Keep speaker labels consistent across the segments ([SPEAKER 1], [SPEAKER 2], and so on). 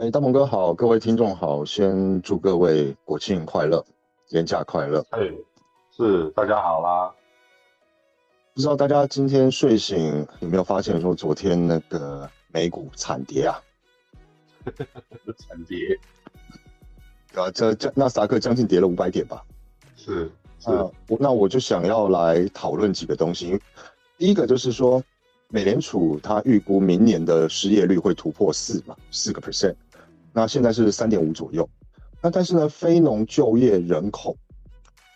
[SPEAKER 1] 哎，大鹏哥好，各位听众好，先祝各位国庆快乐，年假快乐。
[SPEAKER 2] 哎，是大家好啦。
[SPEAKER 1] 不知道大家今天睡醒有没有发现说昨天那个美股惨跌啊？
[SPEAKER 2] 惨跌。
[SPEAKER 1] 啊，这这纳斯达克将近跌了五百点吧？
[SPEAKER 2] 是。
[SPEAKER 1] 呃，那我就想要来讨论几个东西。第一个就是说，美联储它预估明年的失业率会突破四嘛，四个 percent。那现在是三点五左右。那但是呢，非农就业人口，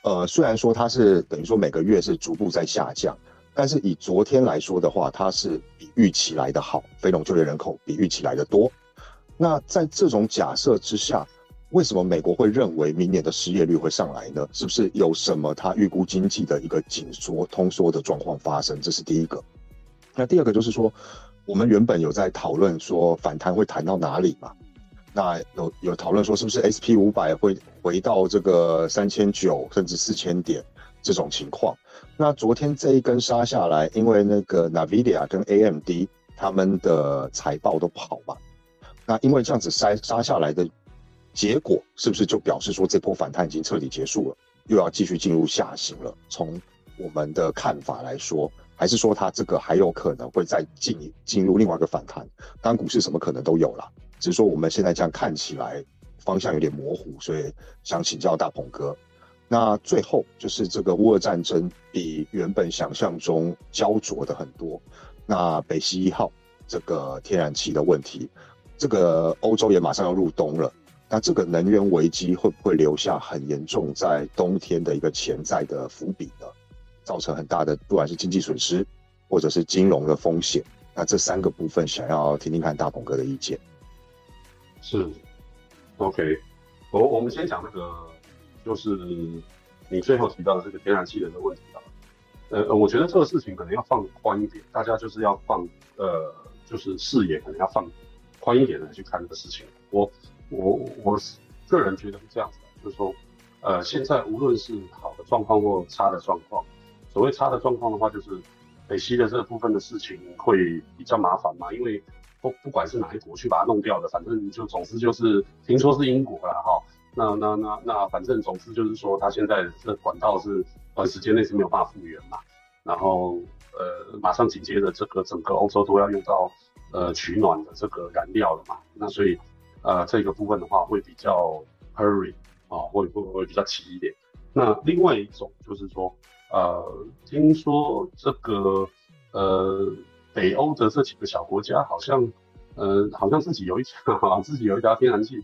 [SPEAKER 1] 呃，虽然说它是等于说每个月是逐步在下降，但是以昨天来说的话，它是比预期来的好，非农就业人口比预期来的多。那在这种假设之下，为什么美国会认为明年的失业率会上来呢？是不是有什么它预估经济的一个紧缩、通缩的状况发生？这是第一个。那第二个就是说，我们原本有在讨论说反弹会弹到哪里嘛？那有有讨论说是不是 S P 五百会回到这个三千九甚至四千点这种情况？那昨天这一根杀下来，因为那个 Nvidia 跟 AMD 他们的财报都不好嘛，那因为这样子杀杀下来的。结果是不是就表示说这波反弹已经彻底结束了，又要继续进入下行了？从我们的看法来说，还是说它这个还有可能会再进进入另外一个反弹？当然，股市什么可能都有了，只是说我们现在这样看起来方向有点模糊，所以想请教大鹏哥。那最后就是这个乌俄战争比原本想象中焦灼的很多。那北溪一号这个天然气的问题，这个欧洲也马上要入冬了。那这个能源危机会不会留下很严重在冬天的一个潜在的伏笔呢？造成很大的不管是经济损失或者是金融的风险。那这三个部分想要听听看大鹏哥的意见。
[SPEAKER 2] 是，OK，我我们先讲那个，就是你最后提到的这个天然气的问题啊。呃，我觉得这个事情可能要放宽一点，大家就是要放呃，就是视野可能要放宽一点的去看这个事情。我。我我个人觉得是这样子的，就是说，呃，现在无论是好的状况或差的状况，所谓差的状况的话，就是北溪的这部分的事情会比较麻烦嘛，因为不不管是哪一国去把它弄掉的，反正就总之就是听说是英国了哈，那那那那反正总之就是说，它现在这管道是短时间内是没有办法复原嘛，然后呃，马上紧接着这个整个欧洲都要用到呃取暖的这个燃料了嘛，那所以。呃，这个部分的话会比较 hurry 啊，会会会比较急一点。那另外一种就是说，呃，听说这个呃北欧的这几个小国家好像，呃，好像自己有一家 自己有一家天然气，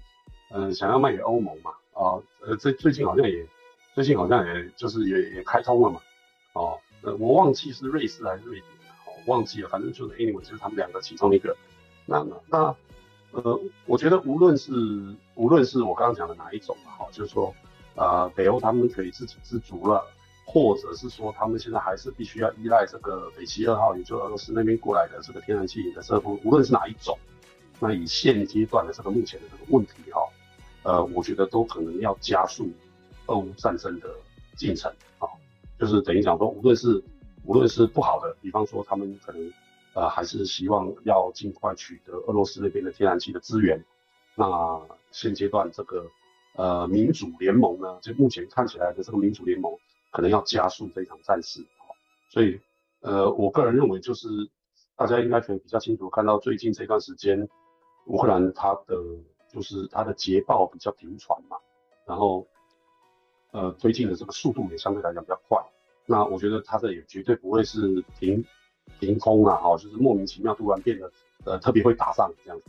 [SPEAKER 2] 呃，想要卖给欧盟嘛，啊，呃，最最近好像也最近好像也就是也也开通了嘛，哦，呃，我忘记是瑞士还是瑞典，哦，忘记了，反正就是 anyway 就是他们两个其中一个。那那。呃，我觉得无论是无论是我刚刚讲的哪一种嘛，哈，就是说，呃，北欧他们可以自给自足了，或者是说他们现在还是必须要依赖这个北溪二号，也就俄罗斯那边过来的这个天然气的这部无论是哪一种，那以现阶段的这个目前的这个问题哈，呃，我觉得都可能要加速俄乌战争的进程啊，就是等于讲说，无论是无论是不好的，比方说他们可能。呃，还是希望要尽快取得俄罗斯那边的天然气的资源。那现阶段这个呃民主联盟呢，就目前看起来的这个民主联盟，可能要加速这场战事。所以呃，我个人认为就是大家应该可以比较清楚看到最近这段时间，乌克兰它的就是它的捷报比较频传嘛，然后呃推进的这个速度也相对来讲比较快。那我觉得它这也绝对不会是停。凭空啊，哈，就是莫名其妙突然变得，呃，特别会打仗这样子，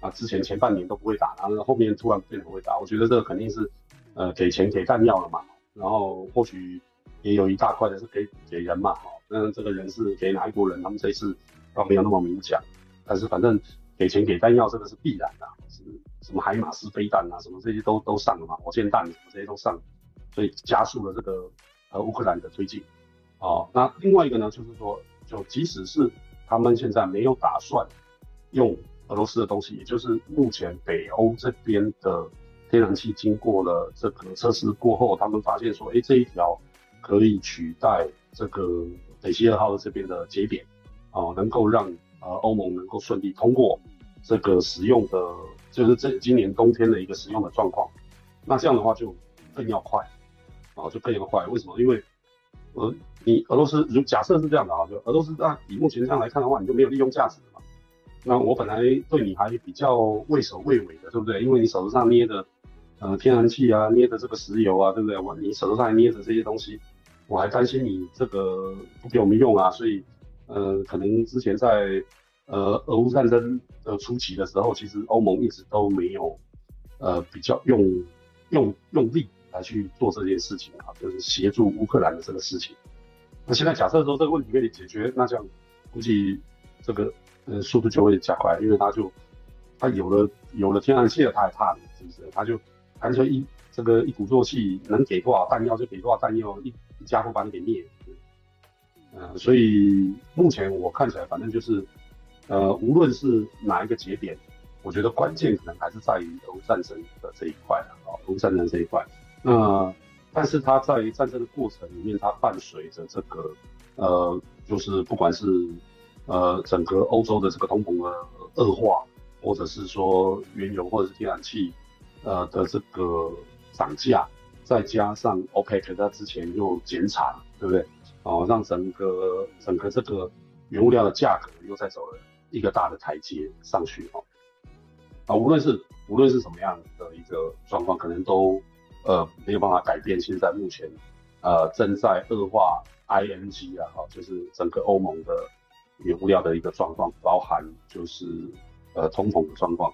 [SPEAKER 2] 啊，之前前半年都不会打，然后后面突然变得会打，我觉得这个肯定是，呃，给钱给弹药了嘛，然后或许也有一大块的是给给人嘛，哈，那这个人是给哪一国人，他们这次倒没有那么明讲，但是反正给钱给弹药这个是必然的，是什么海马斯飞弹啊，什么这些都都上了嘛，火箭弹什么这些都上，所以加速了这个和乌克兰的推进，哦，那另外一个呢，就是说。就即使是他们现在没有打算用俄罗斯的东西，也就是目前北欧这边的天然气经过了这个测试过后，他们发现说，哎，这一条可以取代这个北溪二号的这边的节点，啊，能够让呃欧盟能够顺利通过这个使用的就是这今年冬天的一个使用的状况。那这样的话就更要快，啊，就更要快。为什么？因为呃，你俄罗斯如假设是这样的啊，就俄罗斯那以目前这样来看的话，你就没有利用价值了嘛。那我本来对你还比较畏首畏尾的，对不对？因为你手上捏的呃天然气啊，捏着这个石油啊，对不对？我你手头上还捏着这些东西，我还担心你这个不给我们用啊，所以呃，可能之前在呃俄乌战争的初期的时候，其实欧盟一直都没有呃比较用用用力。来去做这件事情啊，就是协助乌克兰的这个事情。那现在假设说这个问题可以解决，那这样估计这个呃速度就会加快，因为他就他有了有了天然气了，他还怕你是不是？他就干脆一这个一鼓作气，能给多少弹药就给多少弹药，一一家伙把你给灭。嗯，所以目前我看起来，反正就是呃，无论是哪一个节点，我觉得关键可能还是在于俄乌战争的这一块啊，俄乌战争这一块。那，但是它在战争的过程里面，它伴随着这个，呃，就是不管是呃整个欧洲的这个通膨的恶化，或者是说原油或者是天然气，呃的这个涨价，再加上 OPEC 它之前又减产，对不对？哦，让整个整个这个原物料的价格又再走了一个大的台阶上去哦。啊，无论是无论是什么样的一个状况，可能都。呃，没有办法改变现在目前，呃，正在恶化 ING 啊，哈，就是整个欧盟的原物料的一个状况，包含就是呃通膨的状况，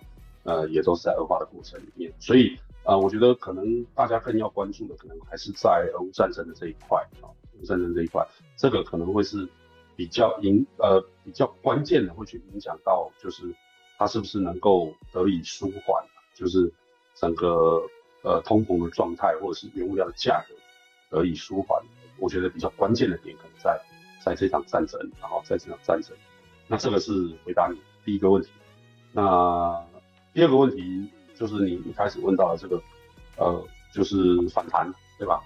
[SPEAKER 2] 呃，也都是在恶化的过程里面。所以，呃，我觉得可能大家更要关注的，可能还是在俄乌战争的这一块啊，俄乌战争这一块，这个可能会是比较影呃比较关键的，会去影响到就是它是不是能够得以舒缓，就是整个。呃，通膨的状态，或者是原物料的价格得以舒缓，我觉得比较关键的点可能在在这场战争，然后在这场战争。那这个是回答你第一个问题。那第二个问题就是你一开始问到的这个，呃，就是反弹，对吧？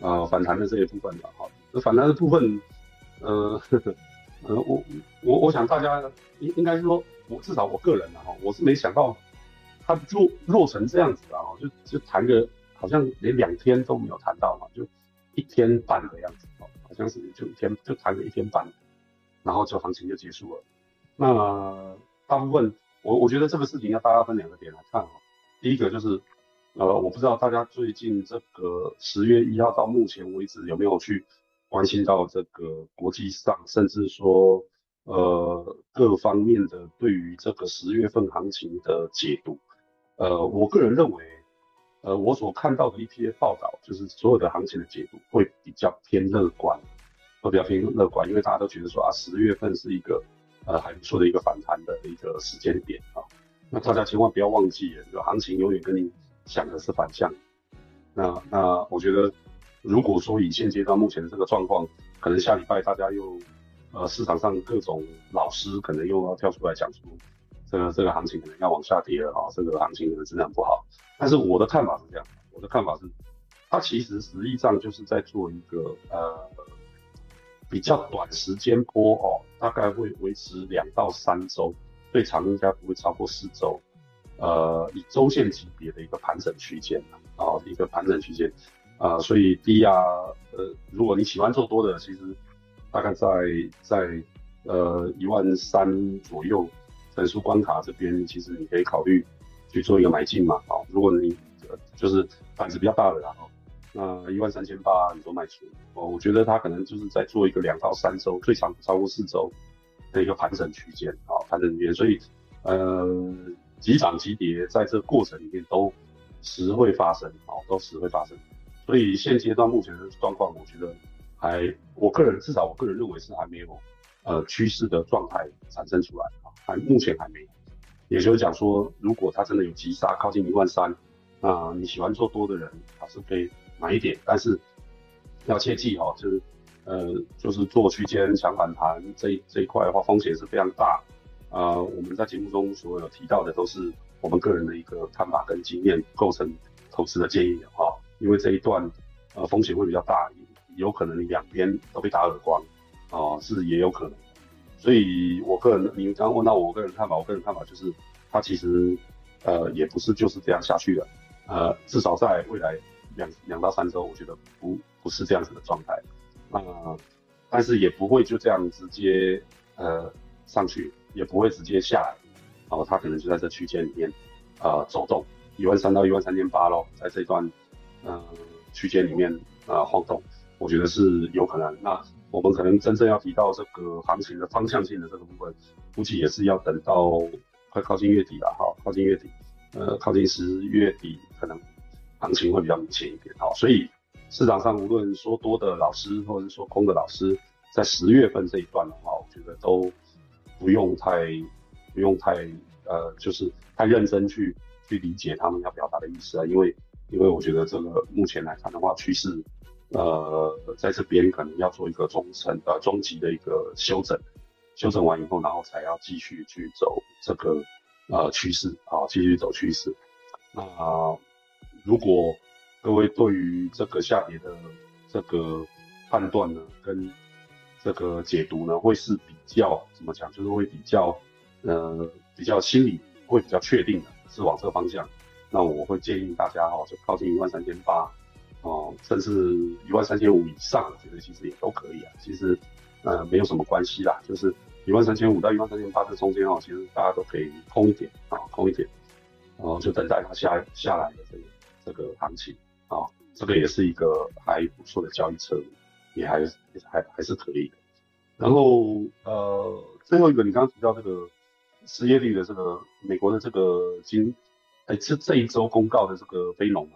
[SPEAKER 2] 呃，反弹的这一部分的，哈，反弹的部分，呃，呃，我我我想大家应应该是说，我至少我个人的哈，我是没想到。它弱弱成这样子啊，就就谈个好像连两天都没有谈到嘛，就一天半的样子哦，好像是就一天就谈个一天半，然后就行情就结束了。那大部分我我觉得这个事情要大家分两个点来看哦。第一个就是呃，我不知道大家最近这个十月一号到目前为止有没有去关心到这个国际上，甚至说呃各方面的对于这个十月份行情的解读。呃，我个人认为，呃，我所看到的一些报道，就是所有的行情的解读会比较偏乐观，会比较偏乐观，因为大家都觉得说啊，十月份是一个呃还不错的一个反弹的一个时间点啊。那大家千万不要忘记，这个行情永远跟你想的是反向。那那我觉得，如果说以现阶段目前的这个状况，可能下礼拜大家又呃市场上各种老师可能又要跳出来讲出。这个这个行情可能要往下跌了啊，这个行情可能质量不好。但是我的看法是这样，我的看法是，它其实实际上就是在做一个呃比较短时间波哦，大概会维持两到三周，最长应该不会超过四周。呃，以周线级别的一个盘整区间啊，一个盘整区间啊，所以低压呃，如果你喜欢做多的，其实大概在在呃一万三左右。整数关卡这边，其实你可以考虑去做一个买进嘛，啊，如果你就是胆子比较大的，然后那一万三千八你都卖出，哦，我觉得它可能就是在做一个两到三周，最长不超过四周的一个盘整区间，啊，盘整区间，所以呃，急涨急跌在这过程里面都时会发生，哦，都时会发生，所以现阶段目前的状况，我觉得还，我个人至少我个人认为是还没有呃趋势的状态产生出来啊。还目前还没有，也就是讲说，如果它真的有急杀靠近一万三，那你喜欢做多的人还是可以买一点，但是要切记哈，就是呃，就是做区间强反弹这这一块的话，风险是非常大啊。我们在节目中所有提到的都是我们个人的一个看法跟经验构成投资的建议哈，因为这一段呃风险会比较大，有可能两边都被打耳光啊，是也有可能。所以，我个人，你刚刚问到我个人看法，我个人看法就是，它其实呃，也不是就是这样下去的，呃，至少在未来两两到三周，我觉得不不是这样子的状态，那，但是也不会就这样直接呃上去，也不会直接下来，然后它可能就在这区间里面啊走动，一万三到一万三千八咯，在这段嗯区间里面啊晃动，我觉得是有可能。那我们可能真正要提到这个行情的方向性的这个部分，估计也是要等到快靠近月底了哈，靠近月底，呃，靠近十月底，可能行情会比较明显一点哈。所以市场上无论说多的老师，或者说空的老师，在十月份这一段的话，我觉得都不用太不用太呃，就是太认真去去理解他们要表达的意思啊，因为因为我觉得这个目前来看的话，趋势。呃，在这边可能要做一个中层呃中级的一个修整，修整完以后，然后才要继续去走这个呃趋势啊，继续走趋势。那如果各位对于这个下跌的这个判断呢，跟这个解读呢，会是比较怎么讲，就是会比较呃比较心理会比较确定的，是往这个方向。那我会建议大家哈，就靠近一万三千八。哦，甚至一万三千五以上，我觉得其实也都可以啊。其实，呃，没有什么关系啦，就是一万三千五到一万三千八这中间哦，其实大家都可以空一点啊，空一点，然后就等待它下下来的这个这个行情啊，这个也是一个还不错的交易策略，也还还还是可以的。然后呃，最后一个你刚刚提到这个失业率的这个美国的这个今哎这这一周公告的这个非农啊。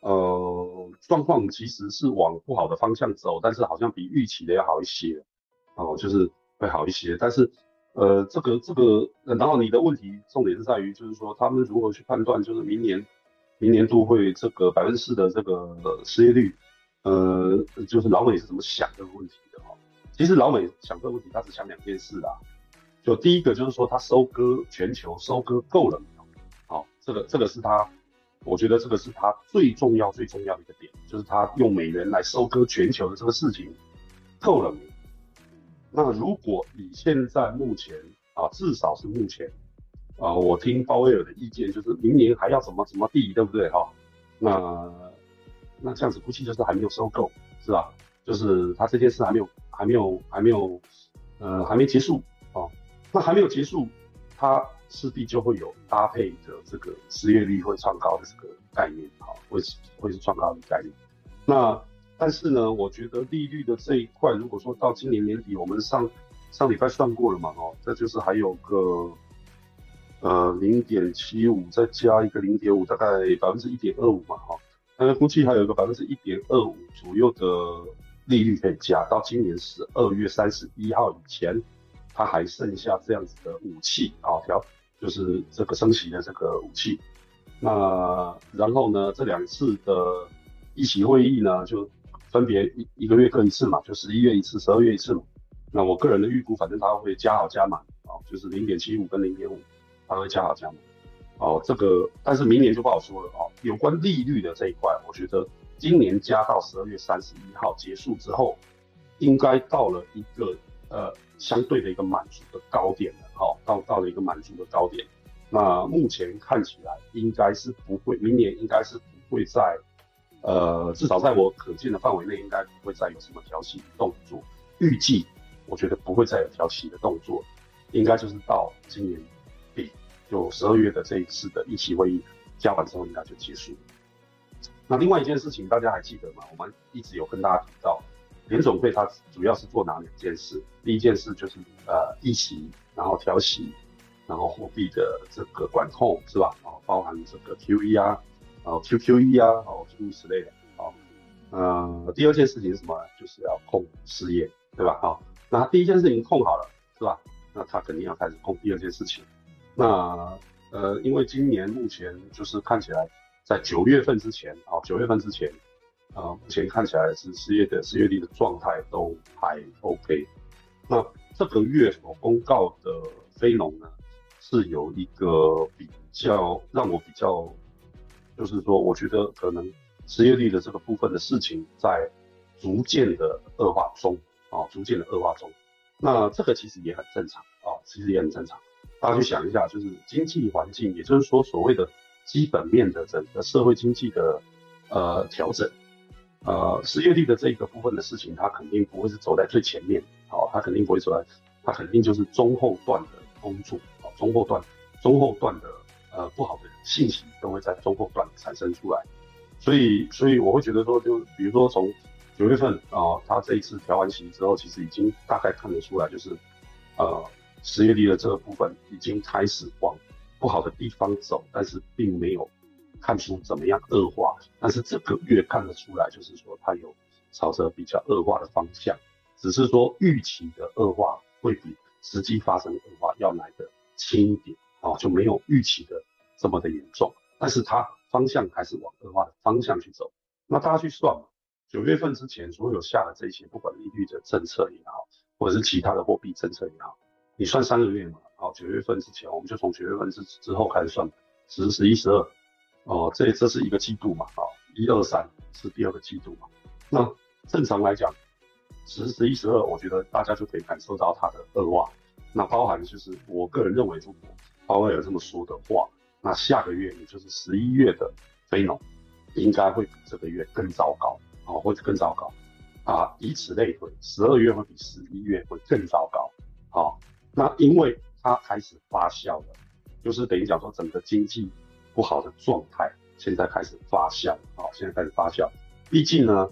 [SPEAKER 2] 呃，状况其实是往不好的方向走，但是好像比预期的要好一些，哦，就是会好一些。但是，呃，这个这个，然后你的问题重点是在于，就是说他们如何去判断，就是明年明年度会这个百分之四的这个失业率，呃，就是老美是怎么想这个问题的哈？其实老美想这个问题，他只想两件事啊，就第一个就是说他收割全球收割够了没有？好，这个这个是他。我觉得这个是他最重要、最重要的一个点，就是他用美元来收割全球的这个事情够了没有？那如果你现在目前啊，至少是目前啊，我听鲍威尔的意见就是明年还要怎么怎么地，对不对哈？那那这样子估计就是还没有收购，是吧？就是他这件事还没有、还没有、还没有，呃，还没结束哦。那还没有结束，他。势必就会有搭配的这个失业率会创高的这个概念，好，会是会是创高的概念。那但是呢，我觉得利率的这一块，如果说到今年年底，我们上上礼拜算过了嘛，哦，这就是还有个呃零点七五，再加一个零点五，大概百分之一点二五嘛，哈，那估计还有一个百分之一点二五左右的利率可以加，到今年十二月三十一号以前，它还剩下这样子的武器啊，调。就是这个升息的这个武器，那然后呢，这两次的一席会议呢，就分别一一个月各一次嘛，就十一月一次，十二月一次嘛。那我个人的预估，反正它会加好加满啊，就是零点七五跟零点五，它会加好加满。哦，这个但是明年就不好说了哦。有关利率的这一块，我觉得今年加到十二月三十一号结束之后，应该到了一个呃相对的一个满足的高点了。好，到到了一个满足的高点，那目前看起来应该是不会，明年应该是不会再，呃，至少在我可见的范围内，应该不会再有什么调息的动作。预计我觉得不会再有调息的动作，应该就是到今年，就十二月的这一次的议席会议加完之后，应该就结束。那另外一件事情，大家还记得吗？我们一直有跟大家提到，联总会它主要是做哪两件事？第一件事就是呃，议席。然后调息，然后货币的这个管控是吧？哦，包含这个 QE 啊，哦 QQE 啊，哦诸如此类的。哦，呃，第二件事情是什么？就是要控失业，对吧？好，那第一件事情控好了，是吧？那他肯定要开始控第二件事情。那呃，因为今年目前就是看起来在九月份之前，啊，九月份之前，啊，目前看起来是失业的失业率的状态都还 OK。那这个月所公告的非农呢，是有一个比较让我比较，就是说，我觉得可能失业率的这个部分的事情在逐渐的恶化中啊，逐渐的恶化中。那这个其实也很正常啊，其实也很正常。大家去想一下，就是经济环境，也就是说所谓的基本面的整个社会经济的呃调整，呃失业率的这一个部分的事情，它肯定不会是走在最前面，好，它肯定不会走在，它肯定就是中后段的工作，好，中后段中后段的呃不好的信息都会在中后段产生出来，所以所以我会觉得说，就比如说从九月份啊，他这一次调完息之后，其实已经大概看得出来，就是呃。失业率的这个部分已经开始往不好的地方走，但是并没有看出怎么样恶化。但是这个月看得出来，就是说它有朝着比较恶化的方向，只是说预期的恶化会比实际发生的恶化要来的轻一点啊，就没有预期的这么的严重。但是它方向还是往恶化的方向去走。那大家去算嘛，九月份之前所有下的这些，不管利率的政策也好，或者是其他的货币政策也好。你算三个月嘛？好，九月份之前，我们就从九月份之之后开始算，十、十一、十二，哦，这这是一个季度嘛？好，一二三是第二个季度嘛？那正常来讲，十、十一、十二，我觉得大家就可以感受到它的恶化。那包含就是我个人认为，如果鲍威尔这么说的话，那下个月也就是十一月的非农应该会比这个月更糟糕，哦，会更糟糕啊，以此类推，十二月会比十一月会更糟糕，好。那因为它开始发酵了，就是等于讲说整个经济不好的状态现在开始发酵，啊，现在开始发酵。毕竟呢，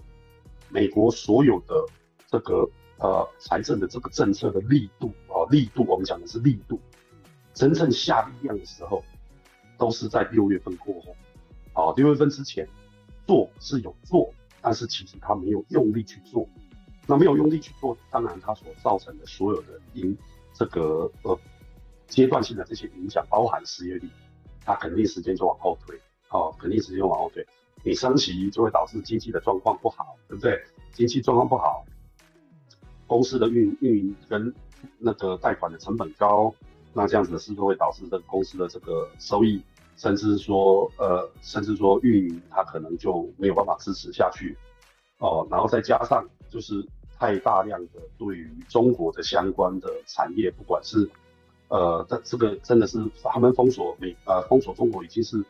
[SPEAKER 2] 美国所有的这个呃财政的这个政策的力度啊，力度我们讲的是力度，真正下力量的时候，都是在六月份过后，啊，六月份之前做是有做，但是其实他没有用力去做，那没有用力去做，当然它所造成的所有的因。这个呃阶段性的这些影响，包含失业率，它肯定时间就往后推，哦，肯定时间往后推。你升息就会导致经济的状况不好，对不对？经济状况不好，公司的运运营跟那个贷款的成本高，那这样子是不是会导致这个公司的这个收益，甚至说呃，甚至说运营它可能就没有办法支持下去，哦，然后再加上就是。太大量的对于中国的相关的产业，不管是呃，这这个真的是他们封锁美呃封锁中国已经是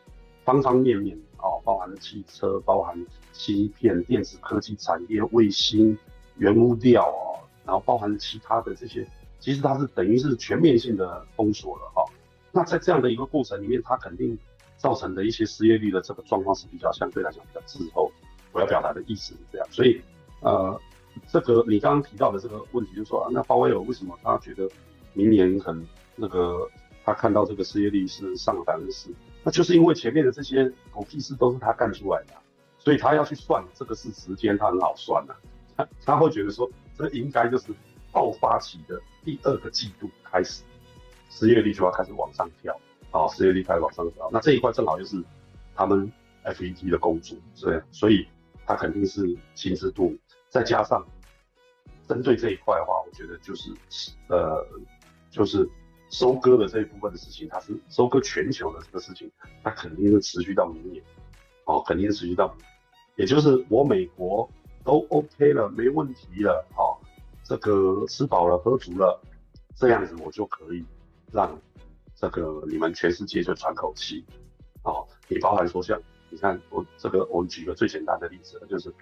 [SPEAKER 2] 方方面面哦，包含汽车、包含芯片、电子科技产业、卫星、原物料哦，然后包含其他的这些，其实它是等于是全面性的封锁了哈。那在这样的一个过程里面，它肯定造成的一些失业率的这个状况是比较相对来讲比较滞后。我要表达的意思是这样，所以呃。这个你刚刚提到的这个问题，就是说啊，那鲍威尔为什么他觉得明年很那个，他看到这个失业率是上百分之四，那就是因为前面的这些狗屁事都是他干出来的，所以他要去算这个是时间，他很好算的，他他会觉得说，这应该就是爆发期的第二个季度开始，失业率就要开始往上跳，啊，失业率开始往上跳，那这一块正好就是他们 FED 的工作，对，所以他肯定是心知肚明。再加上针对这一块的话，我觉得就是呃，就是收割的这一部分的事情，它是收割全球的这个事情，它肯定是持续到明年，哦，肯定是持续到，也就是我美国都 OK 了，没问题了，哦，这个吃饱了喝足了，这样子我就可以让这个你们全世界就喘口气，哦，也包含说像你看我这个，我举个最简单的例子，就是。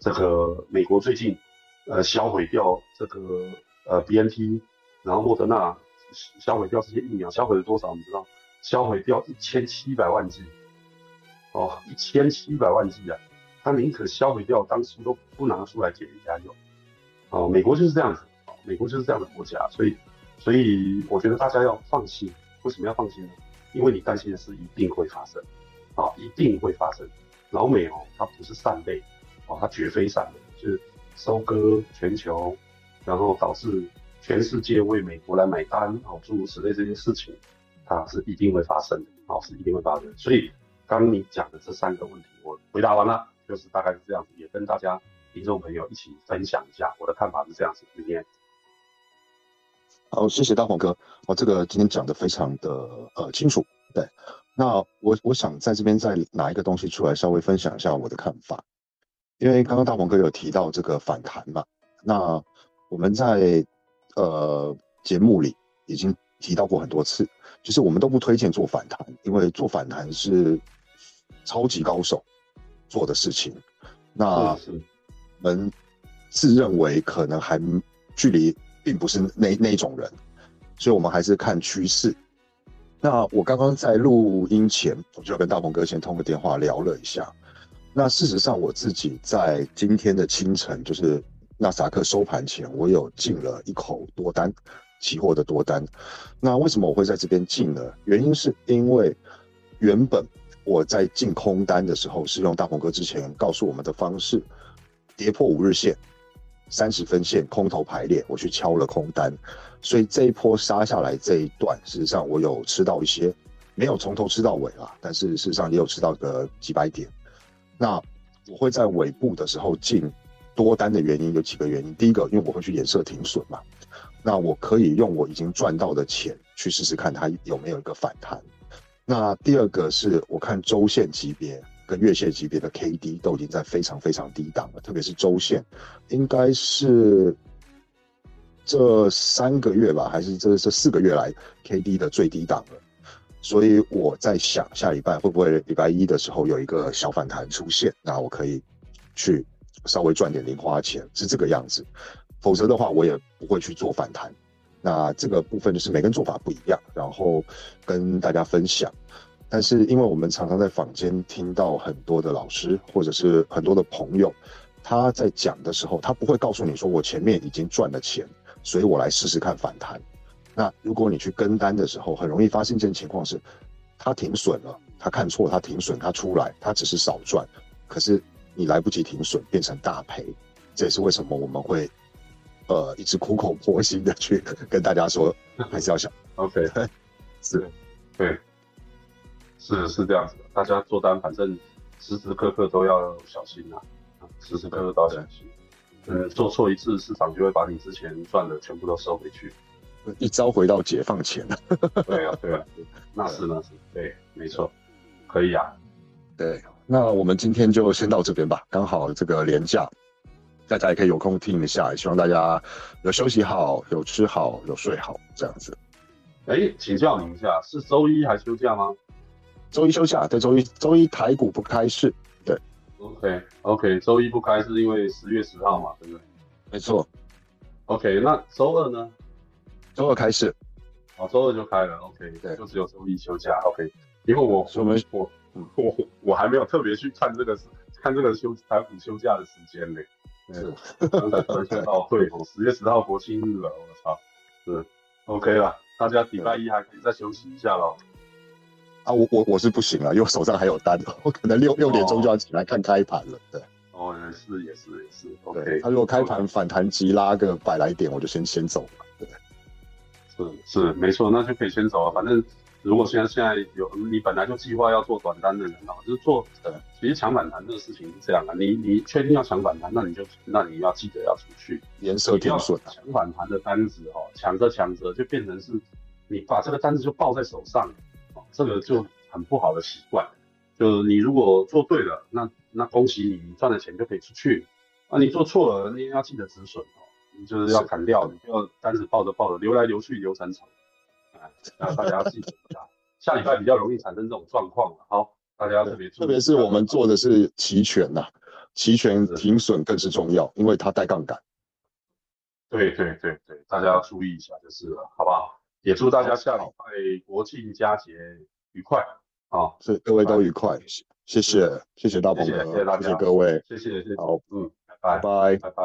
[SPEAKER 2] 这个美国最近，呃，销毁掉这个呃 B N T，然后莫德纳销毁掉这些疫苗，销毁了多少？你知道？销毁掉一千七百万剂，哦，一千七百万剂啊！他宁可销毁掉，当初都不拿出来给人家用。哦，美国就是这样子，美国就是这样的国家，所以，所以我觉得大家要放心。为什么要放心呢？因为你担心的事一定会发生，啊，一定会发生。老美哦，他不是善类。哦，它绝非善的，就是收割全球，然后导致全世界为美国来买单，哦，诸如此类这些事情，它是一定会发生的，哦，是一定会发生。所以刚你讲的这三个问题，我回答完了，就是大概是这样子，也跟大家听众朋友一起分享一下我的看法是这样子。今天，
[SPEAKER 1] 好，谢谢大黄哥，哦，这个今天讲的非常的呃清楚，对，那我我想在这边再拿一个东西出来，稍微分享一下我的看法。因为刚刚大鹏哥有提到这个反弹嘛，那我们在呃节目里已经提到过很多次，就是我们都不推荐做反弹，因为做反弹是超级高手做的事情。那我们自认为可能还距离并不是那那种人，所以我们还是看趋势。那我刚刚在录音前，我就跟大鹏哥先通个电话聊了一下。那事实上，我自己在今天的清晨，就是纳斯达克收盘前，我有进了一口多单，期货的多单。那为什么我会在这边进呢？原因是因为原本我在进空单的时候，是用大鹏哥之前告诉我们的方式，跌破五日线、三十分线空头排列，我去敲了空单。所以这一波杀下来这一段，事实上我有吃到一些，没有从头吃到尾啦，但是事实上也有吃到个几百点。那我会在尾部的时候进多单的原因有几个原因。第一个，因为我会去演设停损嘛，那我可以用我已经赚到的钱去试试看它有没有一个反弹。那第二个是我看周线级别跟月线级别的 K D 都已经在非常非常低档了，特别是周线，应该是这三个月吧，还是这这四个月来 K D 的最低档了。所以我在想，下礼拜会不会礼拜一的时候有一个小反弹出现，那我可以去稍微赚点零花钱，是这个样子。否则的话，我也不会去做反弹。那这个部分就是每个人做法不一样，然后跟大家分享。但是因为我们常常在坊间听到很多的老师或者是很多的朋友，他在讲的时候，他不会告诉你说我前面已经赚了钱，所以我来试试看反弹。那如果你去跟单的时候，很容易发现一件情况是，他停损了，他看错，他停损，他出来，他只是少赚，可是你来不及停损，变成大赔。这也是为什么我们会，呃，一直苦口婆心的去跟大家说，还是要想。
[SPEAKER 2] OK，
[SPEAKER 1] 是，
[SPEAKER 2] 对，是是这样子的。大家做单，反正时时刻刻都要小心啊，时时刻刻都要小心。嗯，做错一次，市场就会把你之前赚的全部都收回去。
[SPEAKER 1] 一朝回到解放前 了。
[SPEAKER 2] 对啊，对啊，那是那是，对，没错，可以啊。
[SPEAKER 1] 对，那我们今天就先到这边吧。刚好这个年假，大家也可以有空听一下。也希望大家有休息好，有吃好，有睡好，这样子。
[SPEAKER 2] 哎，请教您一下，是周一还休假吗？
[SPEAKER 1] 周一休假，对，周一周一台股不开市。对
[SPEAKER 2] ，OK OK，周一不开是因为十月十号嘛，对不对？
[SPEAKER 1] 没错。
[SPEAKER 2] OK，那周二呢？
[SPEAKER 1] 周二开始，
[SPEAKER 2] 哦，周二就开了，OK，对，就只有周一休假，OK。因为我
[SPEAKER 1] 我们
[SPEAKER 2] 我我我还没有特别去看这个看这个休台股休假的时间呢。是，刚才突然想到，对，十月十号国庆日了，我操，是 OK 了，大家礼拜一还可以再休息一下喽。
[SPEAKER 1] 啊，我我我是不行了，因为手上还有单，我可能六六点钟就要起来看开盘了，对。
[SPEAKER 2] 哦，也是也是也是，OK。
[SPEAKER 1] 他如果开盘反弹急拉个百来点，我就先先走了。
[SPEAKER 2] 是是没错，那就可以先走啊。反正如果现在现在有你本来就计划要做短单的人啊，就是做呃，其实抢反弹这个事情是这样啊。你你确定要抢反弹，那你就那你要记得要出去，
[SPEAKER 1] 颜色停损。
[SPEAKER 2] 抢反弹的单子哦，抢着抢着就变成是，你把这个单子就抱在手上，哦，这个就很不好的习惯。就是你如果做对了，那那恭喜你，你赚的钱就可以出去。啊，你做错了，你要记得止损哦。就是要砍掉，你不要单子抱着抱着，流来流去流成长，啊，那大家要记住啊。下礼拜比较容易产生这种状况了，好，大家特别
[SPEAKER 1] 特别是我们做的是期权呐，期权停损更是重要，因为它带杠杆。
[SPEAKER 2] 对对对对，大家要注意一下就是了，好不好？也祝大家下礼拜国庆佳节愉快啊！
[SPEAKER 1] 是各位都愉快，谢谢谢谢大鹏哥，
[SPEAKER 2] 谢谢大家，
[SPEAKER 1] 谢谢各位，
[SPEAKER 2] 谢谢谢谢，
[SPEAKER 1] 好，
[SPEAKER 2] 嗯，
[SPEAKER 1] 拜拜
[SPEAKER 2] 拜拜。